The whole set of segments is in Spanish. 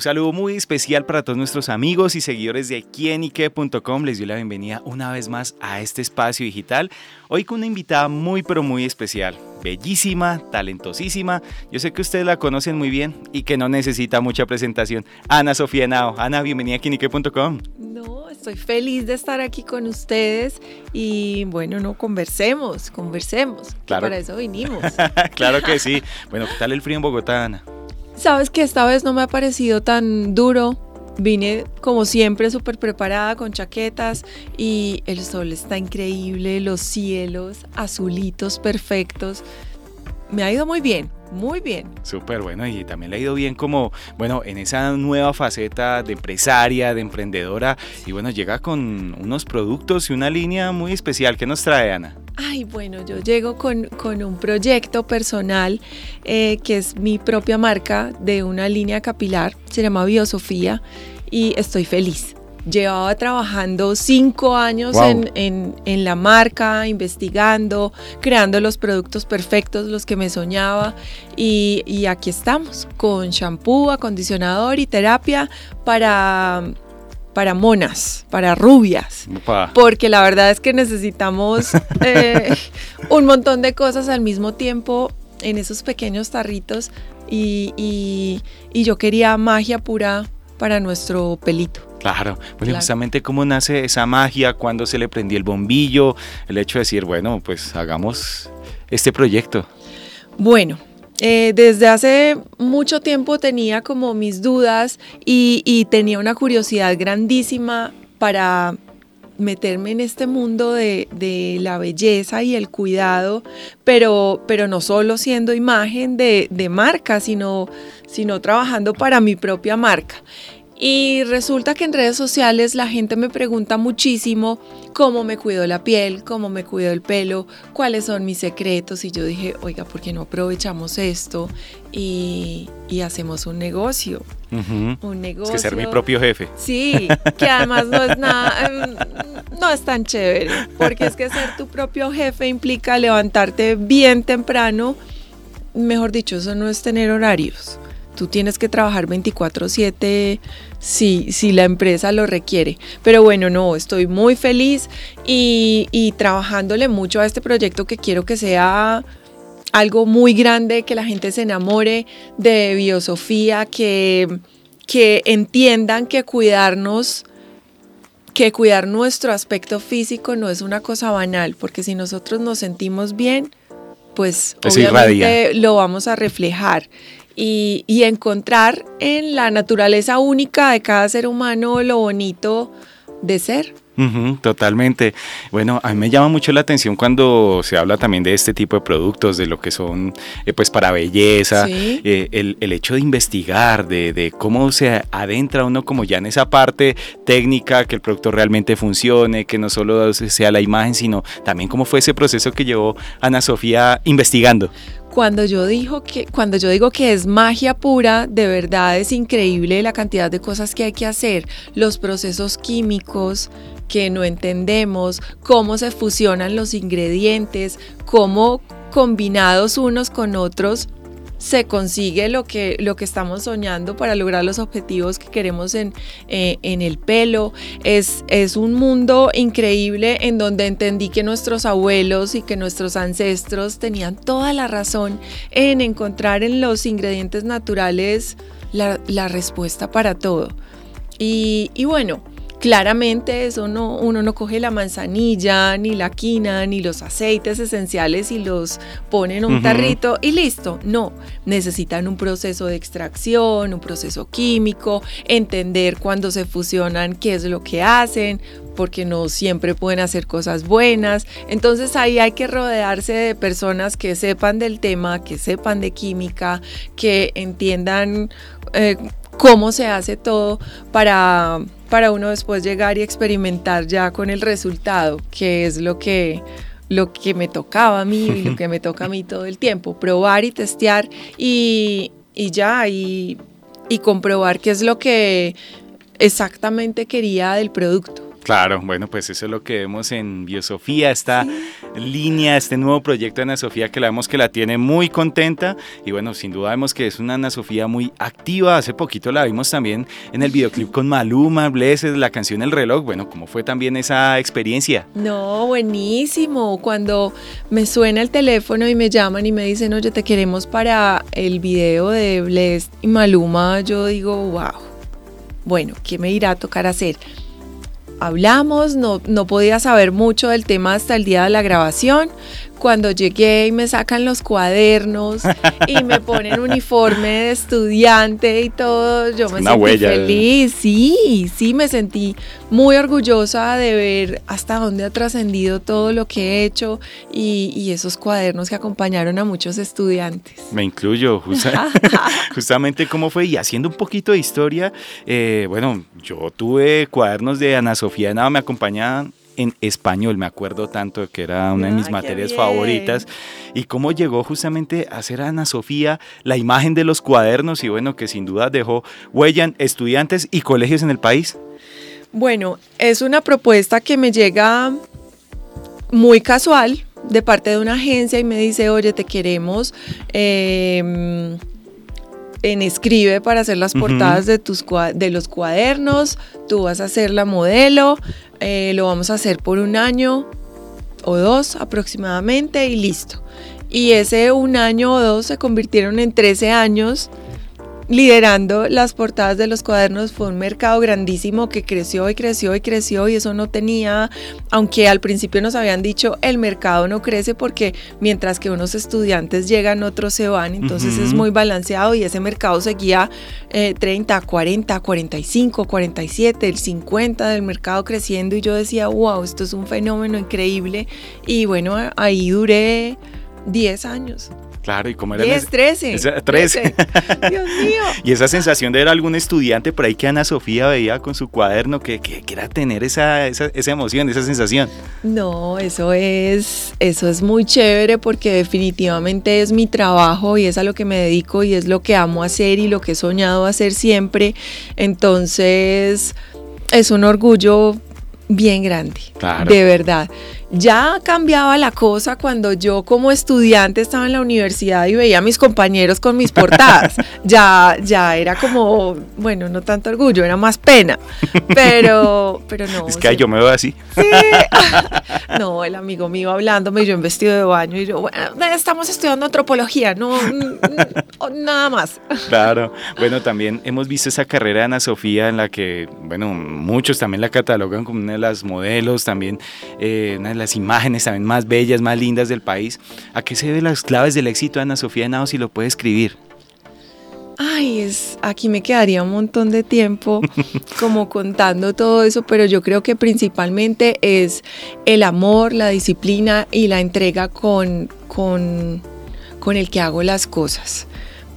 Un saludo muy especial para todos nuestros amigos y seguidores de quienique.com. Les doy la bienvenida una vez más a este espacio digital. Hoy con una invitada muy pero muy especial. Bellísima, talentosísima. Yo sé que ustedes la conocen muy bien y que no necesita mucha presentación. Ana Sofía Nao. Ana, bienvenida a quienique.com. No, estoy feliz de estar aquí con ustedes y bueno, no, conversemos, conversemos. Claro. Para eso vinimos. claro que sí. Bueno, ¿qué tal el frío en Bogotá, Ana? Sabes que esta vez no me ha parecido tan duro. Vine como siempre súper preparada con chaquetas y el sol está increíble, los cielos azulitos perfectos. Me ha ido muy bien, muy bien. Súper bueno y también le ha ido bien como, bueno, en esa nueva faceta de empresaria, de emprendedora y bueno, llega con unos productos y una línea muy especial. ¿Qué nos trae Ana? Ay, bueno, yo llego con, un proyecto personal eh, que es mi propia marca de una línea capilar, se llama Biosofía y estoy feliz. Llevaba trabajando cinco años en, la marca, investigando, creando los productos perfectos, los que me soñaba. Y, y aquí estamos, con shampoo, acondicionador y terapia para para monas, para rubias, porque la verdad es que necesitamos eh, un montón de cosas al mismo tiempo en esos pequeños tarritos y, yo quería magia pura para nuestro pelito. Claro, pues justamente cómo nace esa magia, cuando se le prendió el bombillo, el hecho de decir, bueno, pues hagamos este proyecto. Bueno, eh, desde hace mucho tiempo tenía como mis dudas y, tenía una curiosidad grandísima para meterme en este mundo de, la belleza y el cuidado, pero, pero no solo siendo imagen de, marca, sino, sino trabajando para mi propia marca. Y resulta que en redes sociales la gente me pregunta muchísimo cómo me cuido la piel, cómo me cuido el pelo, cuáles son mis secretos. Y yo dije, oiga, ¿por qué no aprovechamos esto y, hacemos un negocio? Un negocio. Es que ser mi propio jefe. Sí, que además no es nada, em, no es tan chévere, porque es que ser tu propio jefe implica levantarte bien temprano. Mejor dicho, eso no es tener horarios. Tú tienes que trabajar 24/7 si, si la empresa lo requiere. Pero bueno, no, estoy muy feliz y, y trabajándole mucho a este proyecto que quiero que sea algo muy grande, que la gente se enamore de biosofía, que, que entiendan que cuidarnos que cuidar nuestro aspecto físico no es una cosa banal, porque si nosotros nos sentimos bien, pues obviamente lo vamos a reflejar y, encontrar en la naturaleza única de cada ser humano lo bonito de ser. totalmente. Bueno, a mí me llama mucho la atención cuando se habla también de este tipo de productos, de lo que son eh, pues para belleza, eh, el, hecho de investigar, de, de, cómo se adentra uno como ya en esa parte técnica, que el producto realmente funcione, que no solo sea la imagen, sino también cómo fue ese proceso que llevó Ana Sofía investigando. Cuando yo, digo que, cuando yo digo que es magia pura, de verdad es increíble la cantidad de cosas que hay que hacer, los procesos químicos que no entendemos, cómo se fusionan los ingredientes, cómo combinados unos con otros se consigue lo que, lo que estamos soñando para lograr los objetivos que queremos en, eh, en el pelo. Es, es un mundo increíble en donde entendí que nuestros abuelos y que nuestros ancestros tenían toda la razón en encontrar en los ingredientes naturales la, la respuesta para todo. Y, y bueno, Claramente eso no, uno no coge la manzanilla, ni la quina, ni los aceites esenciales y los pone en un tarrito y listo. No, necesitan un proceso de extracción, un proceso químico, entender cuándo se fusionan, qué es lo que hacen, porque no siempre pueden hacer cosas buenas. Entonces ahí hay que rodearse de personas que sepan del tema, que sepan de química, que entiendan eh, cómo se hace todo para, para uno después llegar y experimentar ya con el resultado, que es lo que, lo que me tocaba a mí y lo que me toca a mí todo el tiempo, probar y testear y, ya, y, y comprobar qué es lo que exactamente quería del producto. Claro, bueno, pues eso es lo que vemos en Biosofía, esta línea, este nuevo proyecto de Ana Sofía que la vemos que la tiene muy contenta y bueno, sin duda vemos que es una Ana Sofía muy activa. Hace poquito la vimos también en el videoclip con Maluma, Blessed, la canción El reloj. Bueno, ¿cómo fue también esa experiencia? No, buenísimo. Cuando me suena el teléfono y me llaman y me dicen, oye, te queremos para el video de Blessed y Maluma, yo digo, wow. Bueno, ¿qué me irá a tocar hacer? Hablamos, no, no podía saber mucho del tema hasta el día de la grabación. Cuando llegué y me sacan los cuadernos y me ponen uniforme de estudiante y todo, yo me sentí feliz. Sí, sí, me sentí muy orgullosa de ver hasta dónde ha trascendido todo lo que he hecho y, esos cuadernos que acompañaron a muchos estudiantes. Me incluyo, justamente cómo fue. Y haciendo un poquito de historia, eh, bueno, yo tuve cuadernos de Ana Sofía Nada, me acompañaban en español, me acuerdo tanto que era una de mis materias favoritas, y cómo llegó justamente a ser Ana Sofía la imagen de los cuadernos y bueno, que sin duda dejó huella en estudiantes y colegios en el país. Bueno, es una propuesta que me llega muy casual de parte de una agencia y me dice, oye, te queremos. Eh, en Escribe para hacer las portadas de, tus, de los cuadernos, tú vas a ser la modelo, eh, lo vamos a hacer por un año o dos aproximadamente y listo. Y ese un año o dos se convirtieron en 13 años liderando las portadas de los cuadernos fue un mercado grandísimo que creció y creció y creció y eso no tenía, aunque al principio nos habían dicho el mercado no crece porque mientras que unos estudiantes llegan, otros se van, entonces es muy balanceado y ese mercado seguía 30, 40, 45, 47, el 50 del mercado creciendo y yo decía, wow, esto es un fenómeno increíble y bueno, ahí duré 10 años. Claro, y como era... 10, 13. 13. Dios mío. y esa sensación de ver a algún estudiante por ahí que Ana Sofía veía con su cuaderno, que, que, era tener esa, esa, esa, emoción, esa sensación. No, eso es, eso es muy chévere porque definitivamente es mi trabajo y es a lo que me dedico y es lo que amo hacer y lo que he soñado hacer siempre. Entonces, es un orgullo bien grande, de verdad. Ya cambiaba la cosa cuando yo como estudiante estaba en la universidad y veía a mis compañeros con mis portadas. ya, ya era como, bueno, no tanto orgullo, era más pena. Pero, pero no. Es que yo me veo así. Sí. no, el amigo mío hablándome, yo en vestido de baño y yo, bueno, estamos estudiando antropología, no, nada más. Claro. Bueno, también hemos visto esa carrera de Ana Sofía en la que, bueno, muchos también la catalogan como una de las modelos, también eh, una de las imágenes también más bellas, más lindas del país. ¿A qué se deben las claves del éxito de Ana Sofía Henao si lo puede escribir? Ay, es, aquí me quedaría un montón de tiempo como contando todo eso, pero yo creo que principalmente es el amor, la disciplina y la entrega con, con, con el que hago las cosas.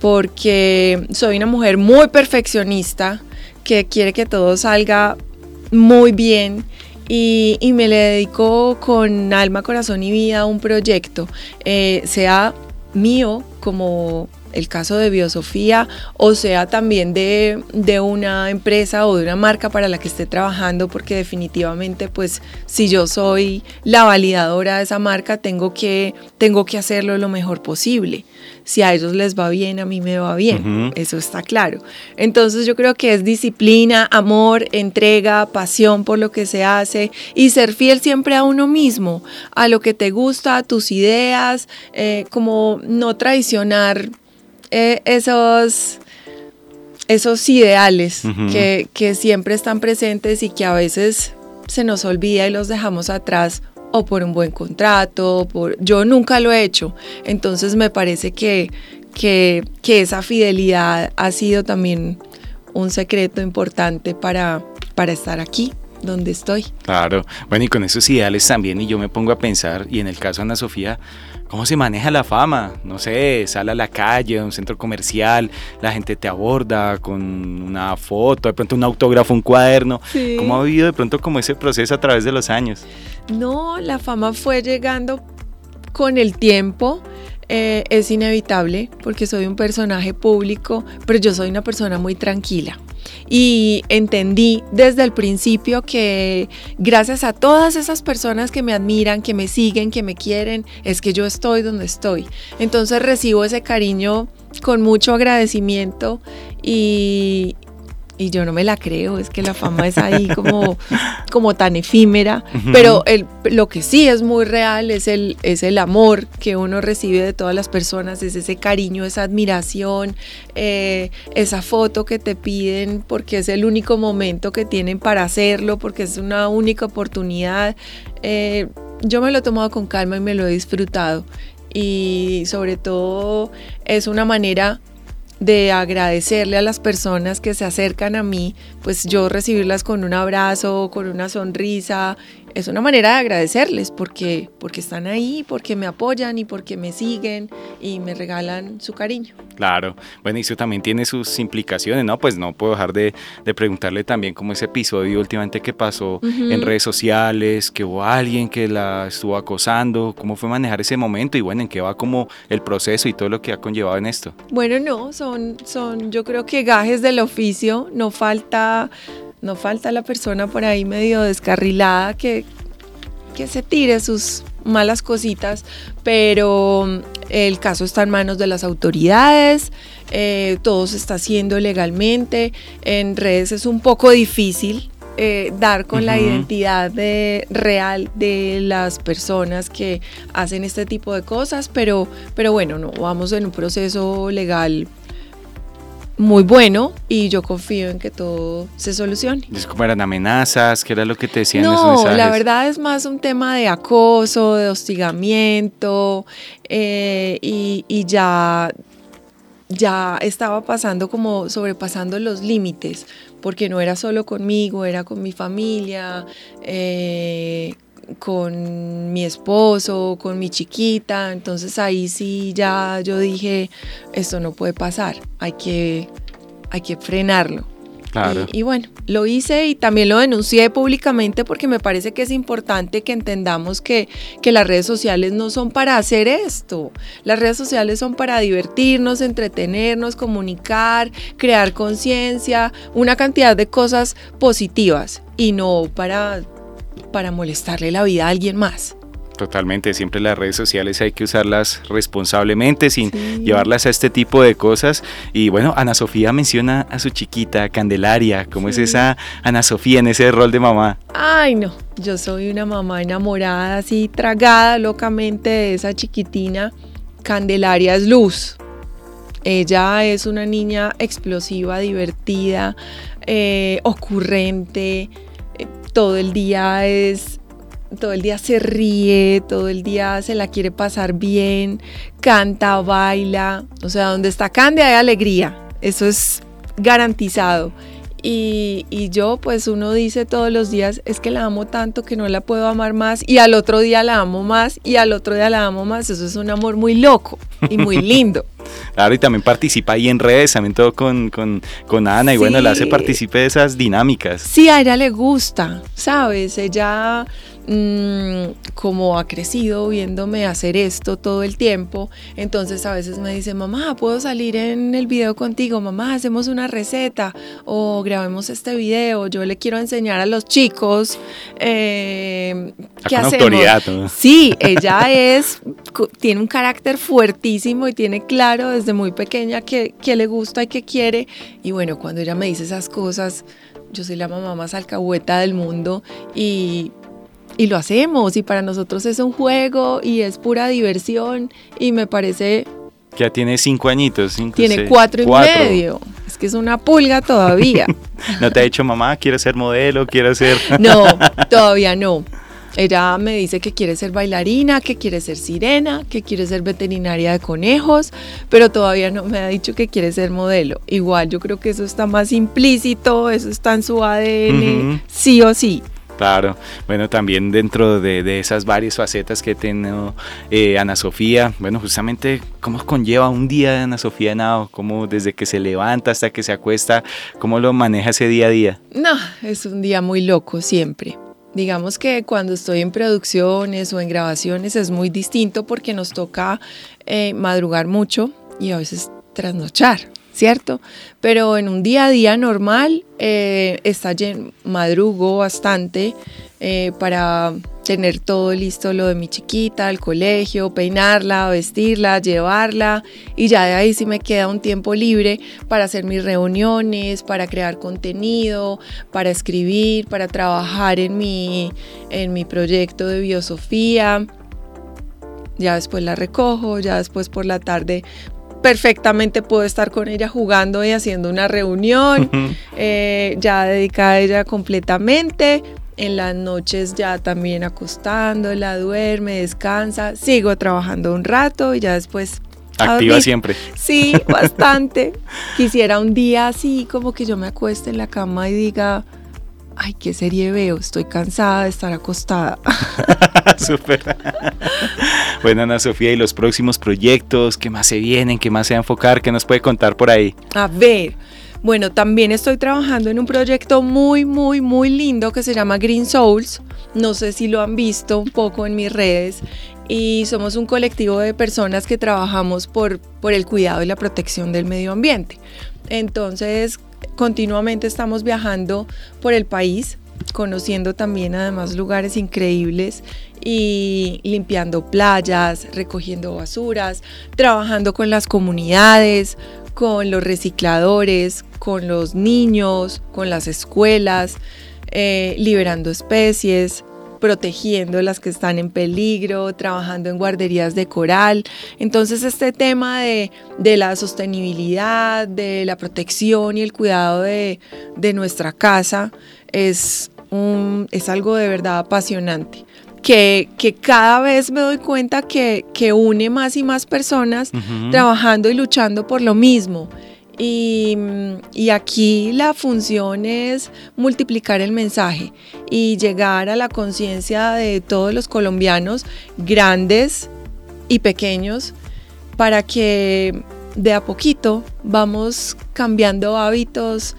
Porque soy una mujer muy perfeccionista que quiere que todo salga muy bien y, me le dedico con alma, corazón y vida a un proyecto, eh, sea mío como el caso de Biosofía, o sea también de, de, una empresa o de una marca para la que esté trabajando, porque definitivamente pues si yo soy la validadora de esa marca, tengo que, tengo que hacerlo lo mejor posible. Si a ellos les va bien, a mí me va bien, eso está claro. Entonces yo creo que es disciplina, amor, entrega, pasión por lo que se hace y ser fiel siempre a uno mismo, a lo que te gusta, a tus ideas, eh, como no traicionar eh, esos, esos ideales que, que siempre están presentes y que a veces se nos olvida y los dejamos atrás o por un buen contrato, por yo nunca lo he hecho. Entonces me parece que, que, que, esa fidelidad ha sido también un secreto importante para, para estar aquí donde estoy. Claro, bueno, y con esos ideales también, y yo me pongo a pensar, y en el caso de Ana Sofía, ¿Cómo se maneja la fama? No sé, sale a la calle, a un centro comercial, la gente te aborda con una foto, de pronto un autógrafo, un cuaderno. ¿Cómo ha vivido de pronto como ese proceso a través de los años? No, la fama fue llegando con el tiempo. Eh, es inevitable porque soy un personaje público, pero yo soy una persona muy tranquila. Y entendí desde el principio que gracias a todas esas personas que me admiran, que me siguen, que me quieren, es que yo estoy donde estoy. Entonces recibo ese cariño con mucho agradecimiento y, y yo no me la creo, es que la fama es ahí como, como tan efímera, pero el, lo que sí es muy real es el, es el amor que uno recibe de todas las personas, es ese cariño, esa admiración, eh, esa foto que te piden porque es el único momento que tienen para hacerlo, porque es una única oportunidad. Eh, yo me lo he tomado con calma y me lo he disfrutado y sobre todo es una manera de agradecerle a las personas que se acercan a mí, pues yo recibirlas con un abrazo, con una sonrisa, es una manera de agradecerles porque, porque están ahí, porque me apoyan y porque me siguen y me regalan su cariño. Claro, bueno, y eso también tiene sus implicaciones, ¿no? Pues no puedo dejar de, preguntarle también cómo ese episodio últimamente que pasó en redes sociales, que hubo alguien que la estuvo acosando, cómo fue manejar ese momento y bueno, en qué va como el proceso y todo lo que ha conllevado en esto. Bueno, no, son, son yo creo que gajes del oficio, no falta no falta la persona por ahí medio descarrilada que, que se tire sus malas cositas, pero mm, el caso está en manos de las autoridades, eh, todo se está haciendo legalmente, en redes es un poco difícil eh, dar con la identidad real de las personas que hacen este tipo de cosas, pero, pero bueno, no, vamos en un proceso legal muy bueno y yo confío en que todo se solucione. ¿Cómo eran amenazas? ¿Qué era lo que te decían no, esos mensajes? la verdad es más un tema de acoso, de hostigamiento eh, y, y, ya, ya estaba pasando como sobrepasando los límites porque no era solo conmigo, era con mi familia, eh, con mi esposo, con mi chiquita, entonces ahí sí ya yo dije, esto no puede pasar, hay que, hay que frenarlo. Claro. Y, bueno, lo hice y también lo denuncié públicamente porque me parece que es importante que entendamos que, que, las redes sociales no son para hacer esto. Las redes sociales son para divertirnos, entretenernos, comunicar, crear conciencia, una cantidad de cosas positivas y no para para molestarle la vida a alguien más. Totalmente, siempre las redes sociales hay que usarlas responsablemente, sin llevarlas a este tipo de cosas. Y bueno, Ana Sofía menciona a su chiquita Candelaria, ¿cómo es esa Ana Sofía en ese rol de mamá? Ay, no, yo soy una mamá enamorada, así tragada locamente de esa chiquitina. Candelaria es luz. Ella es una niña explosiva, divertida, eh, ocurrente, todo el día es todo el día se ríe, todo el día se la quiere pasar bien, canta, baila, o sea, donde está Candy hay alegría, eso es garantizado. Y, y, yo, pues uno dice todos los días, es que la amo tanto que no la puedo amar más, y al otro día la amo más, y al otro día la amo más, eso es un amor muy loco y muy lindo. Claro, y también participa ahí en redes, también todo con, con, con Ana, y bueno, la hace participar de esas dinámicas. Sí, a ella le gusta, ¿sabes? Ella Mm, como ha crecido viéndome hacer esto todo el tiempo, entonces a veces me dice, mamá, ¿puedo salir en el video contigo? Mamá, hacemos una receta o grabemos este video. Yo le quiero enseñar a los chicos eh, qué hacemos. Sí, ella es, tiene un carácter fuertísimo y tiene claro desde muy pequeña qué le gusta y qué quiere. Y bueno, cuando ella me dice esas cosas, yo soy la mamá más alcahueta del mundo y y lo hacemos y para nosotros es un juego y es pura diversión y me parece... Ya tiene cinco añitos. tiene cuatro y medio. Es que es una pulga todavía. ¿No te ha dicho mamá, quiere ser modelo, quiere ser... no, todavía no. Ella me dice que quiere ser bailarina, que quiere ser sirena, que quiere ser veterinaria de conejos, pero todavía no me ha dicho que quiere ser modelo. Igual yo creo que eso está más implícito, eso está en su ADN, sí o sí. Claro, bueno, también dentro de, esas varias facetas que tiene eh, Ana Sofía, bueno, justamente cómo conlleva un día de Ana Sofía Nao, cómo desde que se levanta hasta que se acuesta, cómo lo maneja ese día a día. No, es un día muy loco siempre. Digamos que cuando estoy en producciones o en grabaciones es muy distinto porque nos toca eh, madrugar mucho y a veces trasnochar. ¿Cierto? Pero en un día a día normal eh, madrugo bastante eh, para tener todo listo lo de mi chiquita, el colegio, peinarla, vestirla, llevarla y ya de ahí sí me queda un tiempo libre para hacer mis reuniones, para crear contenido, para escribir, para trabajar en mi, en mi proyecto de biosofía. Ya después la recojo, ya después por la tarde perfectamente puedo estar con ella jugando y haciendo una reunión, eh, ya dedicada a ella completamente. En las noches ya también acostándola, duerme, descansa, sigo trabajando un rato y ya después Activa siempre. Sí, bastante. Quisiera un día así como que yo me acueste en la cama y diga, ay, ¿qué serie veo? Estoy cansada de estar acostada. Súper. bueno, Ana Sofía, ¿y los próximos proyectos? ¿Qué más se vienen? ¿Qué más se va a enfocar? ¿Qué nos puede contar por ahí? A ver, bueno, también estoy trabajando en un proyecto muy, muy, muy lindo que se llama Green Souls. No sé si lo han visto un poco en mis redes. Y somos un colectivo de personas que trabajamos por, por el cuidado y la protección del medio ambiente. Entonces, continuamente estamos viajando por el país, conociendo también además lugares increíbles y limpiando playas, recogiendo basuras, trabajando con las comunidades, con los recicladores, con los niños, con las escuelas, eh, liberando especies, protegiendo las que están en peligro, trabajando en guarderías de coral. Entonces este tema de, la sostenibilidad, de la protección y el cuidado de, nuestra casa es, un, es algo de verdad apasionante. Que, que, cada vez me doy cuenta que, que une más y más personas trabajando y luchando por lo mismo. Y, aquí la función es multiplicar el mensaje y llegar a la conciencia de todos los colombianos, grandes y pequeños, para que de a poquito vamos cambiando hábitos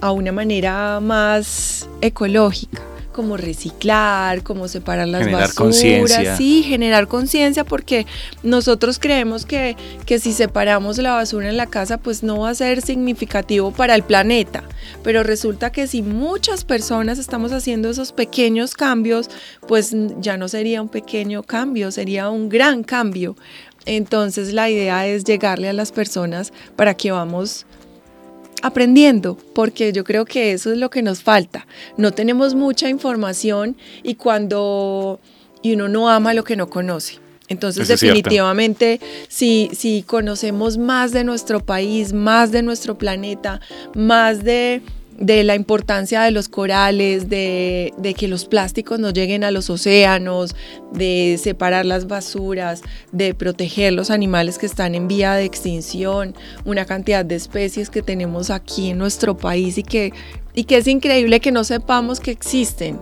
a una manera más ecológica como reciclar, como separar las generar basuras, sí, generar conciencia porque nosotros creemos que, que si separamos la basura en la casa pues no va a ser significativo para el planeta, pero resulta que si muchas personas estamos haciendo esos pequeños cambios, pues ya no sería un pequeño cambio, sería un gran cambio. Entonces la idea es llegarle a las personas para que vamos aprendiendo, porque yo creo que eso es lo que nos falta. No tenemos mucha información y cuando y uno no ama lo que no conoce. Entonces, definitivamente, si, si conocemos más de nuestro país, más de nuestro planeta, más de de la importancia de los corales, de, que los plásticos no lleguen a los océanos, de separar las basuras, de proteger los animales que están en vía de extinción, una cantidad de especies que tenemos aquí en nuestro país y que, y que es increíble que no sepamos que existen.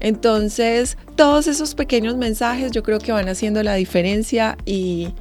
Entonces, todos esos pequeños mensajes yo creo que van haciendo la diferencia y,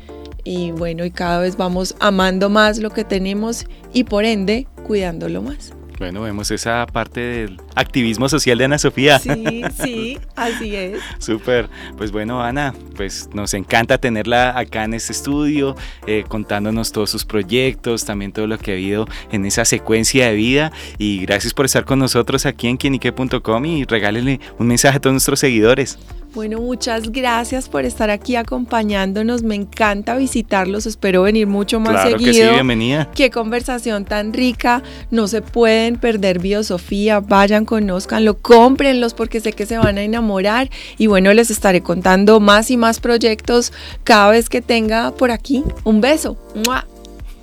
y bueno, y cada vez vamos amando más lo que tenemos y por ende cuidándolo más. Bueno, vemos esa parte del activismo social de Ana Sofía. Sí, sí, así es. Súper. Pues bueno, Ana, pues nos encanta tenerla acá en este estudio, eh, contándonos todos sus proyectos, también todo lo que ha habido en esa secuencia de vida. Y gracias por estar con nosotros aquí en quienique.com y regálenle un mensaje a todos nuestros seguidores. Bueno, muchas gracias por estar aquí acompañándonos. Me encanta visitarlos. Espero venir mucho más claro seguido. Que sí, bienvenida. Qué conversación tan rica. No se pueden perder Biosofía. Vayan, conózcanlo, cómprenlos porque sé que se van a enamorar. Y bueno, les estaré contando más y más proyectos cada vez que tenga por aquí. Un beso.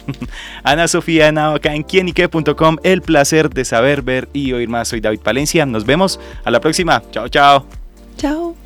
Ana Sofía Ana, acá en quienique.com. El placer de saber, ver y oír más. Soy David Palencia. Nos vemos a la próxima. Chao, chao. Chao.